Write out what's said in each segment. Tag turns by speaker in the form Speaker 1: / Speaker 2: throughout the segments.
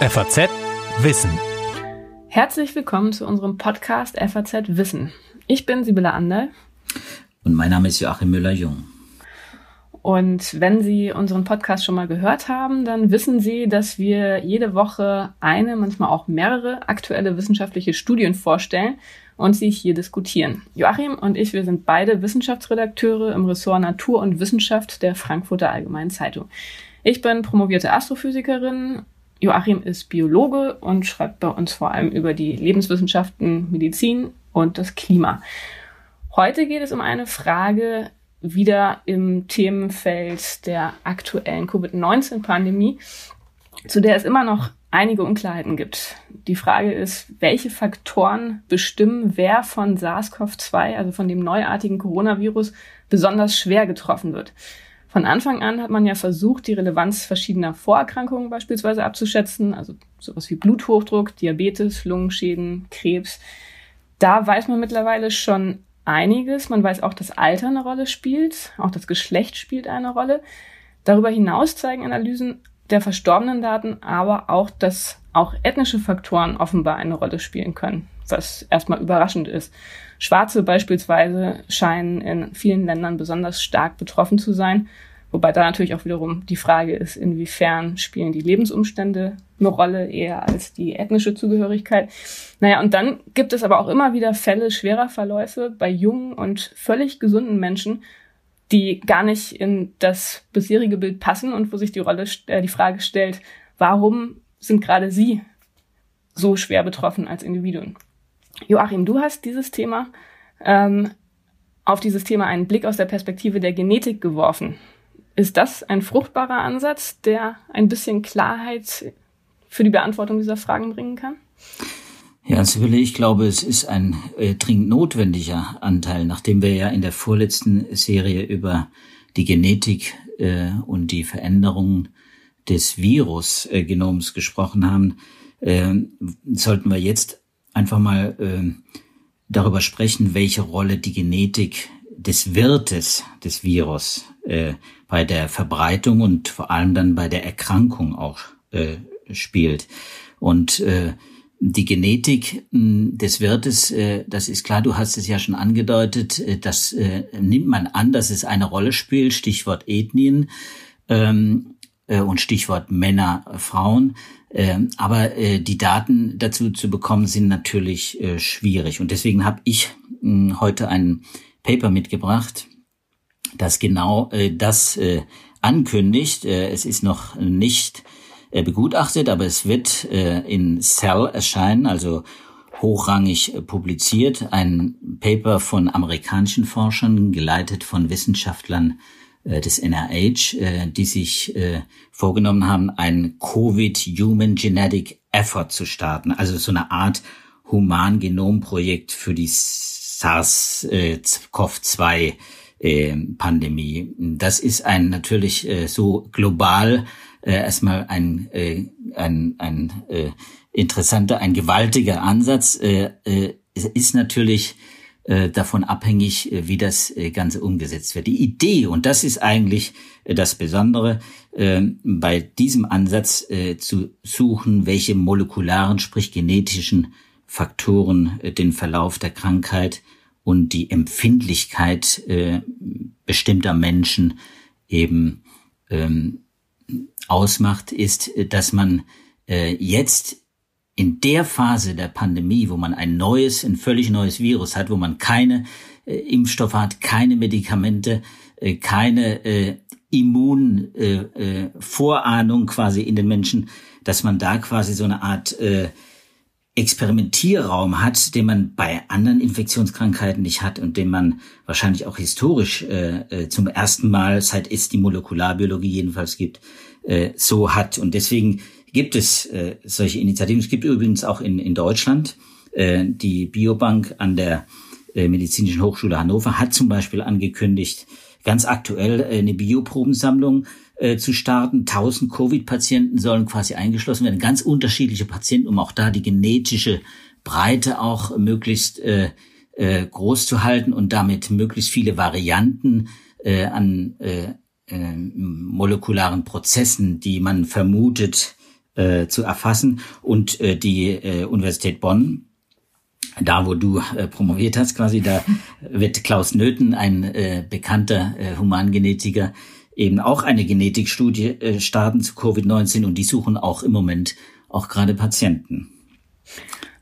Speaker 1: FAZ Wissen.
Speaker 2: Herzlich willkommen zu unserem Podcast FAZ Wissen. Ich bin Sibylle Anderl.
Speaker 3: Und mein Name ist Joachim Müller-Jung.
Speaker 2: Und wenn Sie unseren Podcast schon mal gehört haben, dann wissen Sie, dass wir jede Woche eine, manchmal auch mehrere aktuelle wissenschaftliche Studien vorstellen und sie hier diskutieren. Joachim und ich, wir sind beide Wissenschaftsredakteure im Ressort Natur und Wissenschaft der Frankfurter Allgemeinen Zeitung. Ich bin promovierte Astrophysikerin Joachim ist Biologe und schreibt bei uns vor allem über die Lebenswissenschaften, Medizin und das Klima. Heute geht es um eine Frage wieder im Themenfeld der aktuellen Covid-19-Pandemie, zu der es immer noch einige Unklarheiten gibt. Die Frage ist, welche Faktoren bestimmen, wer von SARS-CoV-2, also von dem neuartigen Coronavirus, besonders schwer getroffen wird. Von Anfang an hat man ja versucht, die Relevanz verschiedener Vorerkrankungen beispielsweise abzuschätzen, also sowas wie Bluthochdruck, Diabetes, Lungenschäden, Krebs. Da weiß man mittlerweile schon einiges. Man weiß auch, dass Alter eine Rolle spielt, auch das Geschlecht spielt eine Rolle. Darüber hinaus zeigen Analysen der verstorbenen Daten aber auch, dass auch ethnische Faktoren offenbar eine Rolle spielen können, was erstmal überraschend ist. Schwarze beispielsweise scheinen in vielen Ländern besonders stark betroffen zu sein, wobei da natürlich auch wiederum die Frage ist, inwiefern spielen die Lebensumstände eine Rolle eher als die ethnische Zugehörigkeit. Naja, und dann gibt es aber auch immer wieder Fälle schwerer Verläufe bei jungen und völlig gesunden Menschen, die gar nicht in das bisherige Bild passen und wo sich die Rolle, äh, die Frage stellt, warum sind gerade sie so schwer betroffen als Individuen? Joachim, du hast dieses Thema ähm, auf dieses Thema einen Blick aus der Perspektive der Genetik geworfen. Ist das ein fruchtbarer Ansatz, der ein bisschen Klarheit für die Beantwortung dieser Fragen bringen kann?
Speaker 3: Ja, Sibylle, ich glaube, es ist ein äh, dringend notwendiger Anteil, nachdem wir ja in der vorletzten Serie über die Genetik äh, und die Veränderungen des Virusgenoms äh, gesprochen haben, äh, sollten wir jetzt einfach mal äh, darüber sprechen, welche Rolle die Genetik des Wirtes des Virus äh, bei der Verbreitung und vor allem dann bei der Erkrankung auch äh, spielt. Und äh, die Genetik des Wirtes, äh, das ist klar, du hast es ja schon angedeutet, äh, das äh, nimmt man an, dass es eine Rolle spielt, Stichwort Ethnien ähm, und Stichwort Männer, Frauen. Ähm, aber die Daten dazu zu bekommen, sind natürlich schwierig. Und deswegen habe ich hm, heute ein Paper mitgebracht, das genau das ankündigt. Es ist noch nicht äh, begutachtet, aber es wird äh, in Cell erscheinen, also hochrangig äh, publiziert, ein Paper von amerikanischen Forschern, geleitet von Wissenschaftlern des NIH, die sich vorgenommen haben, ein Covid Human Genetic Effort zu starten, also so eine Art Humangenomprojekt für die SARS-CoV-2 Pandemie. Das ist ein natürlich so global äh, erstmal ein, äh, ein, ein äh, interessanter, ein gewaltiger Ansatz. Äh, äh, ist natürlich äh, davon abhängig, äh, wie das äh, Ganze umgesetzt wird. Die Idee, und das ist eigentlich äh, das Besondere, äh, bei diesem Ansatz zu suchen, welche molekularen, sprich genetischen Faktoren den Verlauf der Krankheit und die Empfindlichkeit bestimmter Menschen eben ähm, ausmacht, ist, dass man jetzt in der Phase der Pandemie, wo man ein neues, ein völlig neues Virus hat, wo man keine äh, Impfstoffe hat, keine Medikamente, äh, keine äh, Immunvorahnung äh, äh, quasi in den Menschen, dass man da quasi so eine Art äh, Experimentierraum hat, den man bei anderen Infektionskrankheiten nicht hat und den man wahrscheinlich auch historisch zum ersten Mal, seit es die Molekularbiologie jedenfalls gibt, so hat. Und deswegen gibt es äh, solche Initiativen. Es gibt übrigens auch in, in Deutschland äh, die Biobank an der äh, Medizinischen Hochschule Hannover hat zum Beispiel angekündigt, ganz aktuell äh, eine Bioprobensammlung äh, zu starten. 1000 Covid-Patienten sollen quasi eingeschlossen werden, ganz unterschiedliche Patienten, um auch da die genetische Breite auch möglichst äh, äh, groß zu halten und damit möglichst viele Varianten äh, an äh, äh, molekularen Prozessen, die man vermutet, äh, zu erfassen. Und äh, die äh, Universität Bonn, da wo du äh, promoviert hast quasi, da wird Klaus Nöthen, ein äh, bekannter äh, Humangenetiker, eben auch eine Genetikstudie äh, starten zu Covid-19 und die suchen auch im Moment auch gerade Patienten.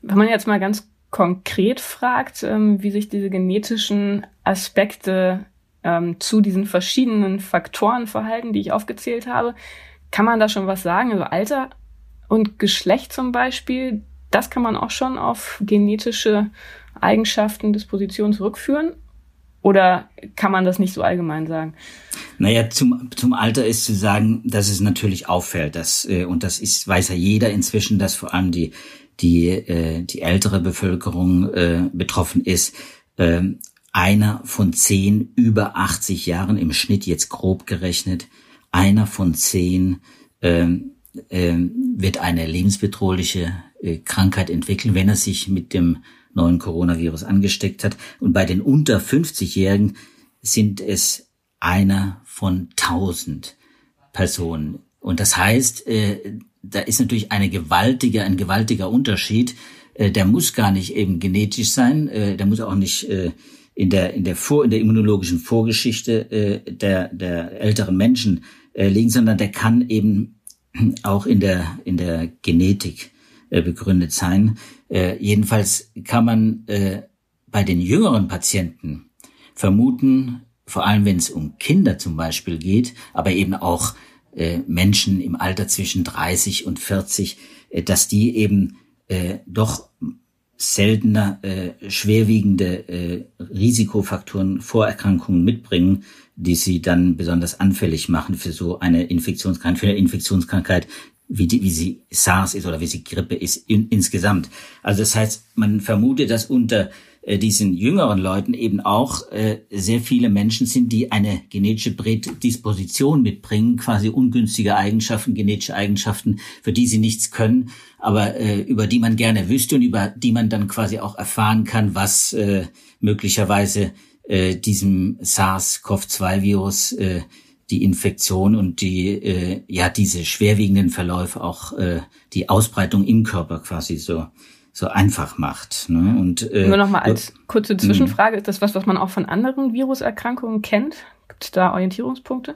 Speaker 2: Wenn man jetzt mal ganz konkret fragt, ähm, wie sich diese genetischen Aspekte ähm, zu diesen verschiedenen Faktoren verhalten, die ich aufgezählt habe, kann man da schon was sagen? Also Alter und Geschlecht zum Beispiel, das kann man auch schon auf genetische Eigenschaften, Dispositionen zurückführen? Oder kann man das nicht so allgemein sagen?
Speaker 3: Naja, zum, zum Alter ist zu sagen, dass es natürlich auffällt, dass, äh, und das ist, weiß ja jeder inzwischen, dass vor allem die, die, äh, die ältere Bevölkerung äh, betroffen ist. Äh, einer von zehn über 80 Jahren im Schnitt jetzt grob gerechnet, einer von zehn äh, äh, wird eine lebensbedrohliche äh, Krankheit entwickeln, wenn er sich mit dem neuen Coronavirus angesteckt hat. Und bei den unter 50-Jährigen sind es einer von 1000 Personen. Und das heißt, äh, da ist natürlich eine gewaltige, ein gewaltiger Unterschied. Äh, der muss gar nicht eben genetisch sein, der muss auch nicht in der in der vor in der immunologischen Vorgeschichte der der älteren Menschen liegen, sondern der kann eben auch in der in der Genetik äh, begründet sein. Äh, jedenfalls kann man äh, bei den jüngeren Patienten vermuten, vor allem wenn es um Kinder zum Beispiel geht, aber eben auch äh, Menschen im Alter zwischen 30 und 40, äh, dass die eben äh, doch seltener schwerwiegende Risikofaktoren, Vorerkrankungen mitbringen, die sie dann besonders anfällig machen für so eine Infektionskrankheit, für eine Infektionskrankheit, wie, die, wie sie SARS ist oder wie sie Grippe ist in, insgesamt. Also das heißt, man vermutet, dass unter äh, diesen jüngeren Leuten eben auch äh, sehr viele Menschen sind, die eine genetische Prädisposition mitbringen, quasi ungünstige Eigenschaften, genetische Eigenschaften, für die sie nichts können, aber äh, über die man gerne wüsste und über die man dann quasi auch erfahren kann, was äh, möglicherweise äh, diesem SARS-CoV-2-Virus äh, die Infektion und die äh, ja diese schwerwiegenden Verläufe auch äh, die Ausbreitung im Körper quasi so so einfach macht. Ne? Und
Speaker 2: äh, nur noch mal als kurze hm. Zwischenfrage: Ist das was, was man auch von anderen Viruserkrankungen kennt? Gibt es da Orientierungspunkte?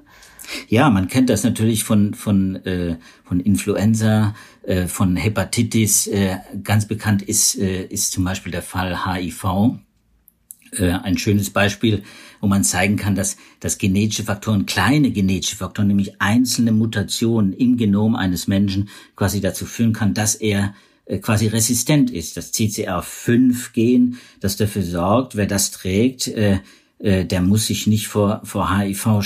Speaker 3: Ja, man kennt das natürlich von von äh, von Influenza, äh, von Hepatitis. Äh, ganz bekannt ist äh, ist zum Beispiel der Fall HIV. Äh, ein schönes Beispiel, wo man zeigen kann, dass, dass genetische Faktoren, kleine genetische Faktoren, nämlich einzelne Mutationen im Genom eines Menschen quasi dazu führen kann, dass er äh, quasi resistent ist. Das CCR5-Gen, das dafür sorgt, wer das trägt, äh, äh, der muss sich nicht vor, vor HIV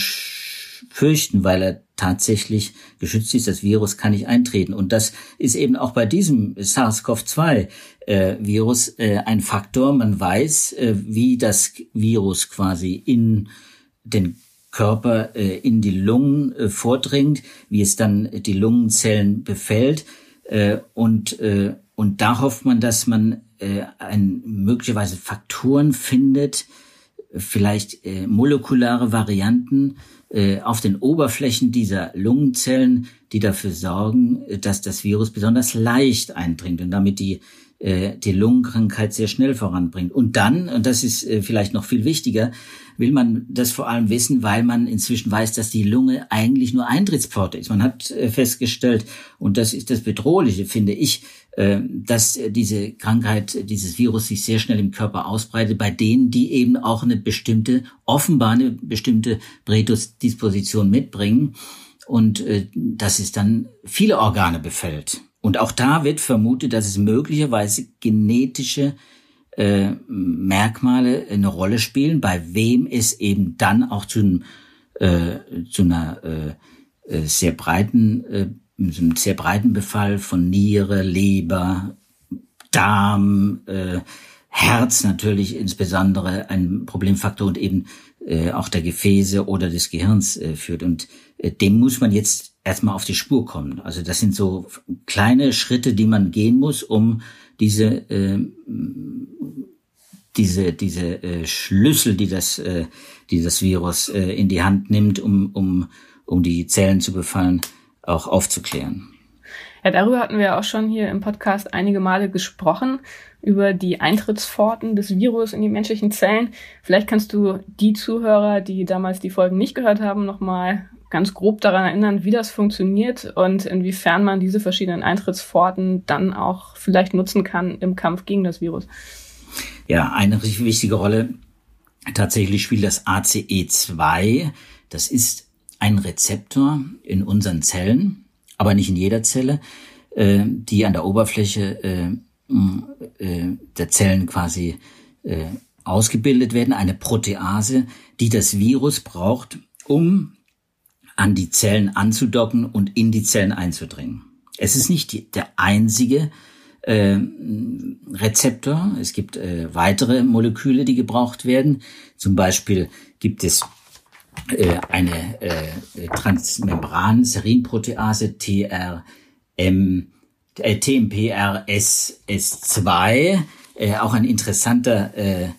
Speaker 3: fürchten, weil er tatsächlich geschützt ist. Das Virus kann nicht eintreten. Und das ist eben auch bei diesem SARS-CoV-2-Virus äh, äh, ein Faktor. Man weiß, äh, wie das Virus quasi in den Körper, äh, in die Lungen äh, vordringt, wie es dann die Lungenzellen befällt. Äh, und, und da hofft man, dass man ein, möglicherweise Faktoren findet, vielleicht äh, molekulare Varianten, äh, auf den Oberflächen dieser Lungenzellen, die dafür sorgen, äh, dass das Virus besonders leicht eindringt und damit die äh, die Lungenkrankheit sehr schnell voranbringt. Und dann, und das ist vielleicht noch viel wichtiger, will man das vor allem wissen, weil man inzwischen weiß, dass die Lunge eigentlich nur Eintrittspforte ist. Man hat festgestellt, und das ist das Bedrohliche, finde ich, dass diese Krankheit, dieses Virus sich sehr schnell im Körper ausbreitet, bei denen, die eben auch eine bestimmte, offenbar eine bestimmte Prädisposition mitbringen und dass es dann viele Organe befällt. Und auch da wird vermutet, dass es möglicherweise genetische äh, Merkmale eine Rolle spielen, bei wem es eben dann auch zu, äh, zu einer äh, äh, sehr breiten, äh, einem sehr breiten Befall von Niere, Leber, Darm, äh, Herz natürlich insbesondere ein Problemfaktor und eben äh, auch der Gefäße oder des Gehirns äh, führt. Und äh, dem muss man jetzt erstmal auf die Spur kommen. Also das sind so kleine Schritte, die man gehen muss, um diese äh, diese diese äh, Schlüssel, die das äh, die das Virus äh, in die Hand nimmt, um um um die Zellen zu befallen, auch aufzuklären.
Speaker 2: Ja, darüber hatten wir auch schon hier im Podcast einige Male gesprochen, über die Eintrittspforten des Virus in die menschlichen Zellen. Vielleicht kannst du die Zuhörer, die damals die Folgen nicht gehört haben, nochmal ganz grob daran erinnern, wie das funktioniert und inwiefern man diese verschiedenen Eintrittspforten dann auch vielleicht nutzen kann im Kampf gegen das Virus.
Speaker 3: Ja, eine wichtige Rolle tatsächlich spielt das ACE2. Das ist ein Rezeptor in unseren Zellen, aber nicht in jeder Zelle, äh, die an der Oberfläche äh, äh, der Zellen quasi ausgebildet werden. Eine Protease, die das Virus braucht, um an die Zellen anzudocken und in die Zellen einzudringen. Es ist nicht die, der einzige äh, Rezeptor. Es gibt äh, weitere Moleküle, die gebraucht werden. Zum Beispiel gibt es äh, eine äh, Transmembran-Serinprotease TRM, äh, TMPRSS2, äh, auch ein interessanter äh,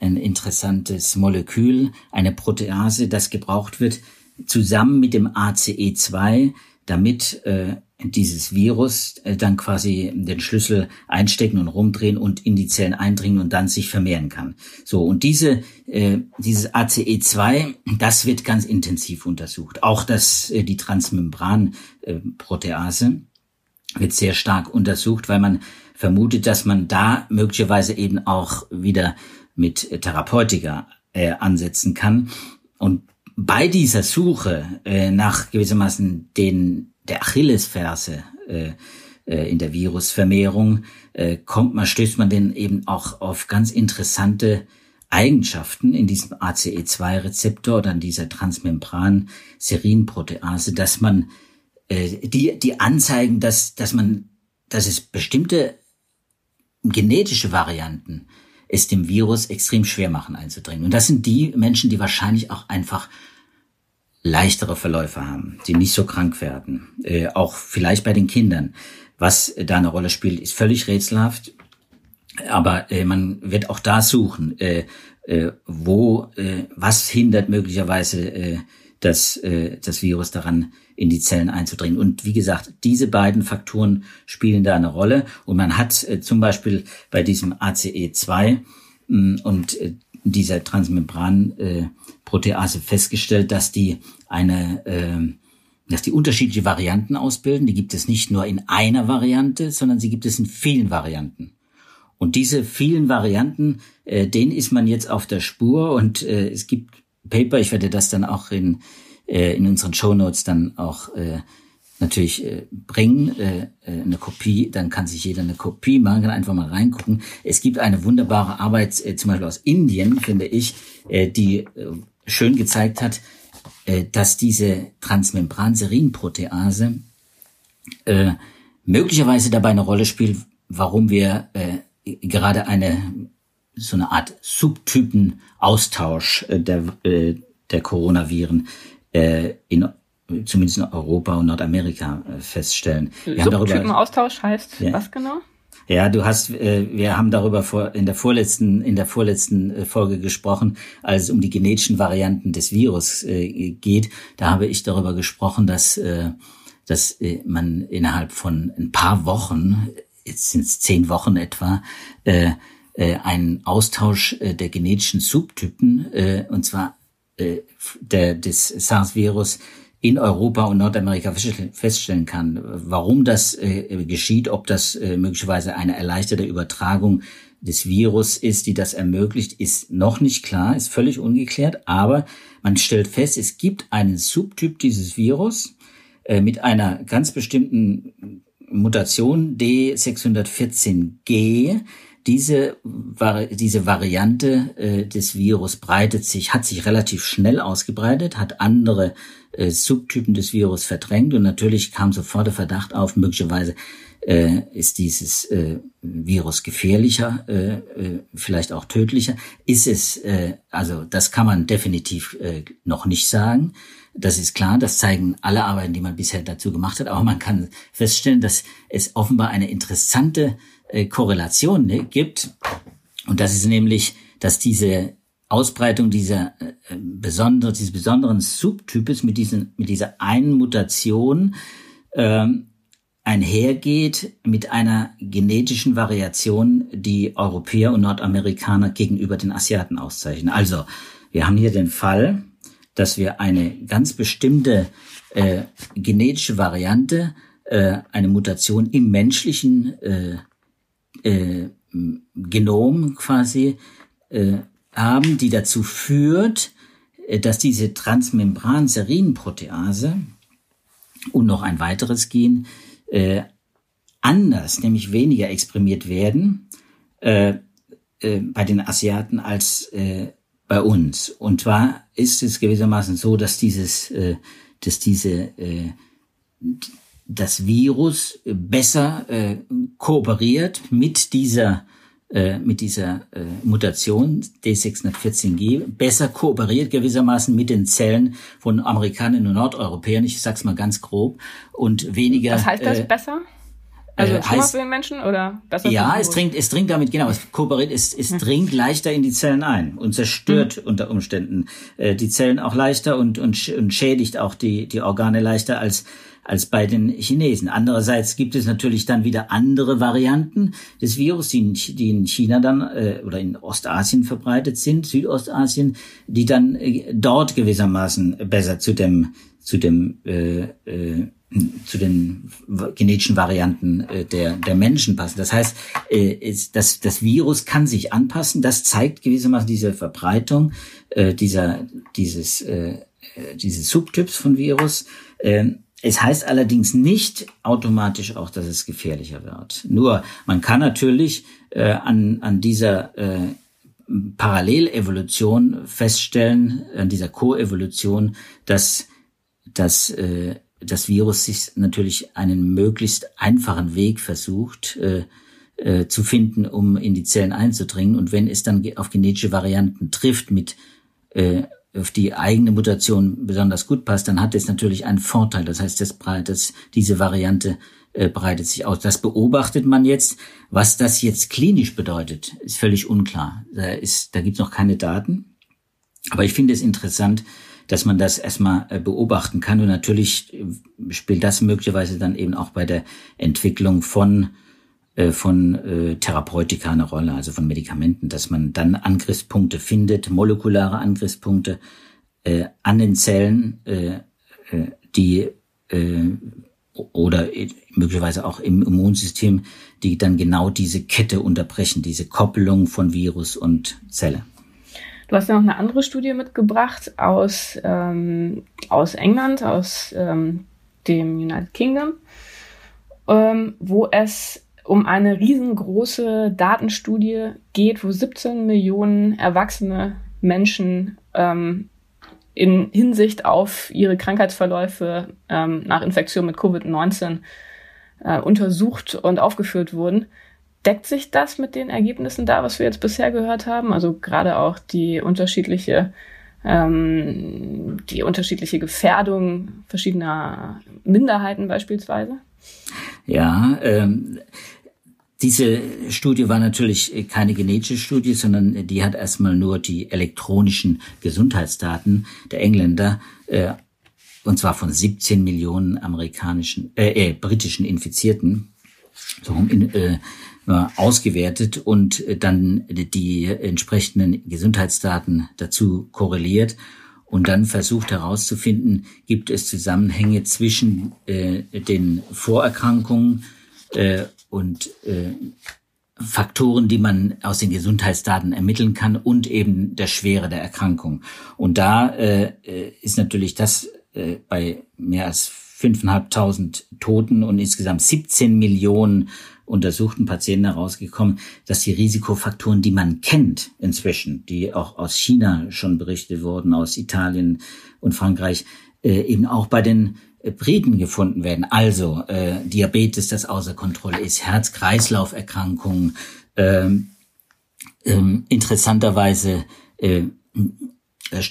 Speaker 3: ein interessantes Molekül, eine Protease, das gebraucht wird zusammen mit dem ACE2, damit äh, dieses Virus äh, dann quasi den Schlüssel einstecken und rumdrehen und in die Zellen eindringen und dann sich vermehren kann. So, und diese, äh, dieses ACE2, das wird ganz intensiv untersucht. Auch das, äh, die Transmembranprotease äh, wird sehr stark untersucht, weil man vermutet, dass man da möglicherweise eben auch wieder mit Therapeutika äh, ansetzen kann. Und bei dieser Suche äh, nach gewissermaßen den der Achillesferse äh, äh, in der Virusvermehrung äh, kommt man stößt man denn eben auch auf ganz interessante Eigenschaften in diesem ACE2-Rezeptor oder in dieser Transmembran-Serinprotease, dass man äh, die die anzeigen, dass dass man dass es bestimmte genetische Varianten es dem Virus extrem schwer machen einzudringen. Und das sind die Menschen, die wahrscheinlich auch einfach leichtere Verläufe haben, die nicht so krank werden. Äh, auch vielleicht bei den Kindern. Was da eine Rolle spielt, ist völlig rätselhaft. Aber äh, man wird auch da suchen, äh, äh, wo, äh, was hindert möglicherweise äh, das, äh, das Virus daran, in die Zellen einzudringen. Und wie gesagt, diese beiden Faktoren spielen da eine Rolle. Und man hat äh, zum Beispiel bei diesem ACE2 mh, und äh, dieser Transmembran-Protease äh, festgestellt, dass die eine, äh, dass die unterschiedliche Varianten ausbilden. Die gibt es nicht nur in einer Variante, sondern sie gibt es in vielen Varianten. Und diese vielen Varianten, äh, denen ist man jetzt auf der Spur und äh, es gibt Paper, ich werde das dann auch in, äh, in unseren Show Notes dann auch äh, natürlich äh, bringen, äh, äh, eine Kopie, dann kann sich jeder eine Kopie machen, kann einfach mal reingucken. Es gibt eine wunderbare Arbeit, äh, zum Beispiel aus Indien, finde ich, äh, die äh, schön gezeigt hat, äh, dass diese Transmembran-Serinprotease äh, möglicherweise dabei eine Rolle spielt, warum wir äh, gerade eine so eine Art Subtypen-Austausch äh, der, äh, der Coronaviren äh, in zumindest in Europa und Nordamerika feststellen.
Speaker 2: Wir Subtypen-Austausch heißt ja, was genau?
Speaker 3: Ja, du hast, äh, wir haben darüber vor, in der vorletzten, in der vorletzten Folge gesprochen, als es um die genetischen Varianten des Virus äh, geht. Da habe ich darüber gesprochen, dass, äh, dass äh, man innerhalb von ein paar Wochen, jetzt sind es zehn Wochen etwa, äh, einen Austausch äh, der genetischen Subtypen, äh, und zwar äh, der, des SARS-Virus in Europa und Nordamerika feststellen kann. Warum das äh, geschieht, ob das äh, möglicherweise eine erleichterte Übertragung des Virus ist, die das ermöglicht, ist noch nicht klar, ist völlig ungeklärt. Aber man stellt fest, es gibt einen Subtyp dieses Virus äh, mit einer ganz bestimmten Mutation D614G, diese, diese Variante äh, des Virus breitet sich, hat sich relativ schnell ausgebreitet, hat andere äh, Subtypen des Virus verdrängt und natürlich kam sofort der Verdacht auf, möglicherweise äh, ist dieses äh, Virus gefährlicher, äh, äh, vielleicht auch tödlicher. Ist es, äh, also das kann man definitiv äh, noch nicht sagen. Das ist klar, das zeigen alle Arbeiten, die man bisher dazu gemacht hat. Aber man kann feststellen, dass es offenbar eine interessante äh, Korrelation ne, gibt. Und das ist nämlich, dass diese Ausbreitung dieser äh, besondere, dieses besonderen Subtypes mit diesen, mit dieser einen Mutation ähm, einhergeht mit einer genetischen Variation, die Europäer und Nordamerikaner gegenüber den Asiaten auszeichnen. Also, wir haben hier den Fall, dass wir eine ganz bestimmte äh, genetische Variante, äh, eine Mutation im menschlichen äh, äh, Genom quasi äh, haben, die dazu führt, äh, dass diese Transmembran-Serinprotease und noch ein weiteres Gen äh, anders, nämlich weniger exprimiert werden äh, äh, bei den Asiaten als äh, bei uns. Und zwar ist es gewissermaßen so, dass dieses, äh, dass diese äh, das Virus besser äh, kooperiert mit dieser äh, mit dieser äh, Mutation D614G besser kooperiert gewissermaßen mit den Zellen von Amerikanern und Nordeuropäern, ich sag's mal ganz grob, und weniger.
Speaker 2: Was heißt das
Speaker 3: äh,
Speaker 2: besser? Also
Speaker 3: äh,
Speaker 2: schlimmer
Speaker 3: heißt-
Speaker 2: für den Menschen oder besser
Speaker 3: ja, es dringt, es dringt damit, genau, es kooperiert, es, es dringt leichter in die Zellen ein und zerstört unter Umständen äh, die Zellen auch leichter und, und, und schädigt auch die, die Organe leichter als, als bei den Chinesen. Andererseits gibt es natürlich dann wieder andere Varianten des Virus, die in, die in China dann äh, oder in Ostasien verbreitet sind, Südostasien, die dann äh, dort gewissermaßen besser zu dem, zu dem äh, äh, zu den genetischen Varianten äh, der, der Menschen passen. Das heißt, äh, das, das Virus kann sich anpassen. Das zeigt gewissermaßen diese Verbreitung äh, dieser, dieses, äh, äh, dieses Subtyps von Virus. Ähm, es heißt allerdings nicht automatisch auch, dass es gefährlicher wird. Nur man kann natürlich äh, an, an dieser äh, Parallelevolution feststellen, an dieser Koevolution, dass, dass äh, das Virus sich natürlich einen möglichst einfachen Weg versucht äh, äh, zu finden, um in die Zellen einzudringen. Und wenn es dann auf genetische Varianten trifft, mit äh, auf die eigene Mutation besonders gut passt, dann hat es natürlich einen Vorteil. Das heißt, das, das, diese Variante äh, breitet sich aus. Das beobachtet man jetzt. Was das jetzt klinisch bedeutet, ist völlig unklar. Da, da gibt es noch keine Daten. Aber ich finde es interessant, dass man das erstmal äh, beobachten kann. Und natürlich äh, spielt das möglicherweise dann eben auch bei der Entwicklung von, von äh, Therapeutika eine Rolle, also von Medikamenten, dass man dann Angriffspunkte findet, molekulare Angriffspunkte äh, an den Zellen, äh, äh, die äh, oder äh, möglicherweise auch im Immunsystem, die dann genau diese Kette unterbrechen, diese Koppelung von Virus und Zelle.
Speaker 2: Du hast ja noch eine andere Studie mitgebracht aus, ähm, aus England, aus ähm, dem United Kingdom, ähm, wo es um eine riesengroße Datenstudie geht, wo 17 Millionen erwachsene Menschen ähm, in Hinsicht auf ihre Krankheitsverläufe ähm, nach Infektion mit Covid-19 äh, untersucht und aufgeführt wurden. Deckt sich das mit den Ergebnissen da, was wir jetzt bisher gehört haben? Also gerade auch die unterschiedliche, ähm, die unterschiedliche Gefährdung verschiedener Minderheiten beispielsweise?
Speaker 3: Ja, ähm, diese Studie war natürlich keine genetische Studie, sondern die hat erstmal nur die elektronischen Gesundheitsdaten der Engländer, äh, und zwar von 17 Millionen amerikanischen, äh, äh britischen Infizierten, so in, äh, ausgewertet und äh, dann die entsprechenden Gesundheitsdaten dazu korreliert und dann versucht herauszufinden, gibt es Zusammenhänge zwischen äh, den Vorerkrankungen äh, und äh, Faktoren, die man aus den Gesundheitsdaten ermitteln kann und eben der Schwere der Erkrankung. Und da äh, äh, ist natürlich das äh, bei mehr als 5.500 Toten und insgesamt 17 Millionen untersuchten Patienten herausgekommen, dass die Risikofaktoren, die man kennt inzwischen, die auch aus China schon berichtet wurden, aus Italien und Frankreich, äh, eben auch bei den Briten gefunden werden. Also äh, Diabetes, das außer Kontrolle ist, Herz-Kreislauf-Erkrankungen, ähm, ähm, interessanterweise äh,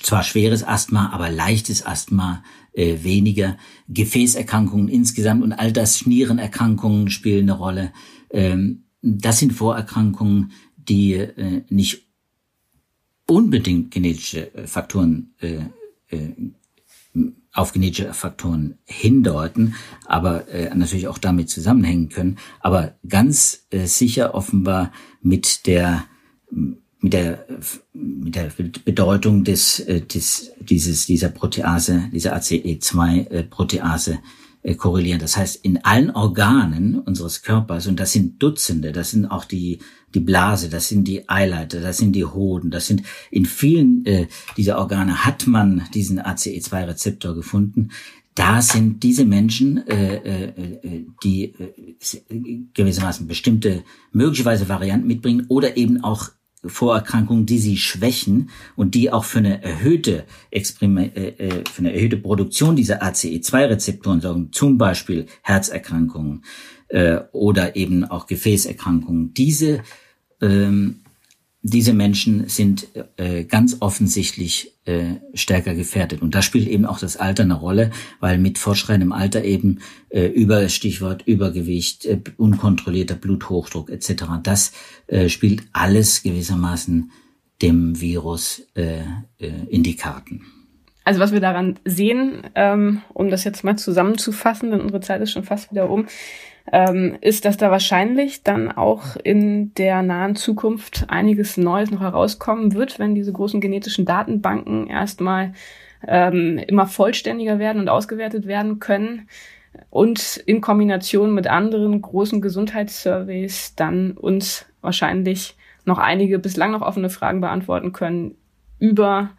Speaker 3: zwar schweres Asthma, aber leichtes Asthma äh, weniger, Gefäßerkrankungen insgesamt und all das Nierenerkrankungen spielen eine Rolle. Ähm, das sind Vorerkrankungen, die äh, nicht unbedingt genetische äh, Faktoren äh, äh, auf genetische Faktoren hindeuten, aber äh, natürlich auch damit zusammenhängen können, aber ganz äh, sicher offenbar mit der mit der mit der Bedeutung des, äh, des dieses dieser Protease, dieser ACE2 äh, Protease korrelieren. Das heißt, in allen Organen unseres Körpers, und das sind Dutzende, das sind auch die, die Blase, das sind die Eileiter, das sind die Hoden, das sind in vielen äh, dieser Organe hat man diesen ACE2-Rezeptor gefunden. Da sind diese Menschen, äh, äh, äh die äh, gewissermaßen bestimmte möglicherweise Varianten mitbringen oder eben auch Vorerkrankungen, die sie schwächen und die auch für eine erhöhte Experiment, äh, äh, für eine erhöhte Produktion dieser ACE2-Rezeptoren sorgen, zum Beispiel Herzerkrankungen äh, oder eben auch Gefäßerkrankungen. Diese ähm, diese Menschen sind äh, ganz offensichtlich äh, stärker gefährdet. Und da spielt eben auch das Alter eine Rolle, weil mit fortschreitendem Alter eben äh, über Stichwort Übergewicht, äh, unkontrollierter Bluthochdruck etc. Das äh, spielt alles gewissermaßen dem Virus äh, äh, in die Karten.
Speaker 2: Also was wir daran sehen, ähm, um das jetzt mal zusammenzufassen, denn unsere Zeit ist schon fast wieder um, ähm, ist, dass da wahrscheinlich dann auch in der nahen Zukunft einiges Neues noch herauskommen wird, wenn diese großen genetischen Datenbanken erstmal ähm, immer vollständiger werden und ausgewertet werden können und in Kombination mit anderen großen Gesundheitssurveys dann uns wahrscheinlich noch einige bislang noch offene Fragen beantworten können über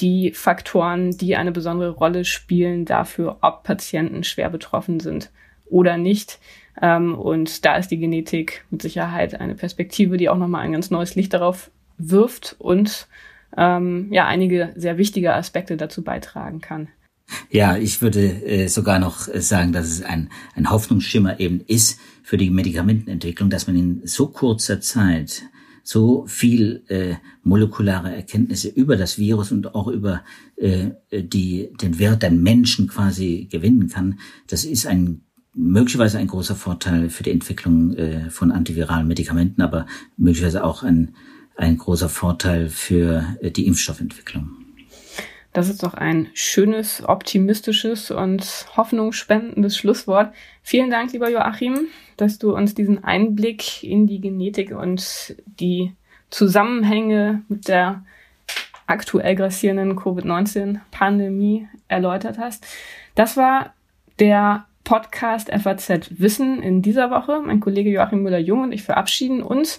Speaker 2: die Faktoren, die eine besondere Rolle spielen dafür, ob Patienten schwer betroffen sind oder nicht. Ähm, und da ist die Genetik mit Sicherheit eine Perspektive, die auch nochmal ein ganz neues Licht darauf wirft und ähm, ja einige sehr wichtige Aspekte dazu beitragen kann.
Speaker 3: Ja, ich würde äh, sogar noch äh, sagen, dass es ein, ein Hoffnungsschimmer eben ist für die Medikamentenentwicklung, dass man in so kurzer Zeit so viel äh, molekulare Erkenntnisse über das Virus und auch über äh, die, den Wert der Menschen quasi gewinnen kann. Das ist ein möglicherweise ein großer Vorteil für die Entwicklung äh, von antiviralen Medikamenten, aber möglicherweise auch ein, ein großer Vorteil für äh, die Impfstoffentwicklung.
Speaker 2: Das ist doch ein schönes, optimistisches und hoffnungsspendendes Schlusswort. Vielen Dank, lieber Joachim, dass du uns diesen Einblick in die Genetik und die Zusammenhänge mit der aktuell grassierenden Covid-19-Pandemie erläutert hast. Das war der Podcast FAZ Wissen in dieser Woche. Mein Kollege Joachim Müller-Jung und ich verabschieden uns.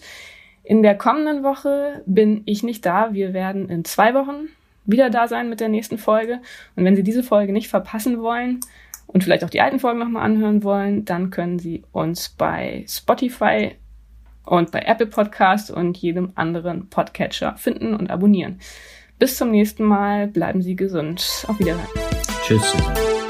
Speaker 2: In der kommenden Woche bin ich nicht da. Wir werden in zwei Wochen wieder da sein mit der nächsten Folge. Und wenn Sie diese Folge nicht verpassen wollen und vielleicht auch die alten Folgen nochmal anhören wollen, dann können Sie uns bei Spotify und bei Apple Podcast und jedem anderen Podcatcher finden und abonnieren. Bis zum nächsten Mal. Bleiben Sie gesund. Auf Wiedersehen.
Speaker 3: Tschüss.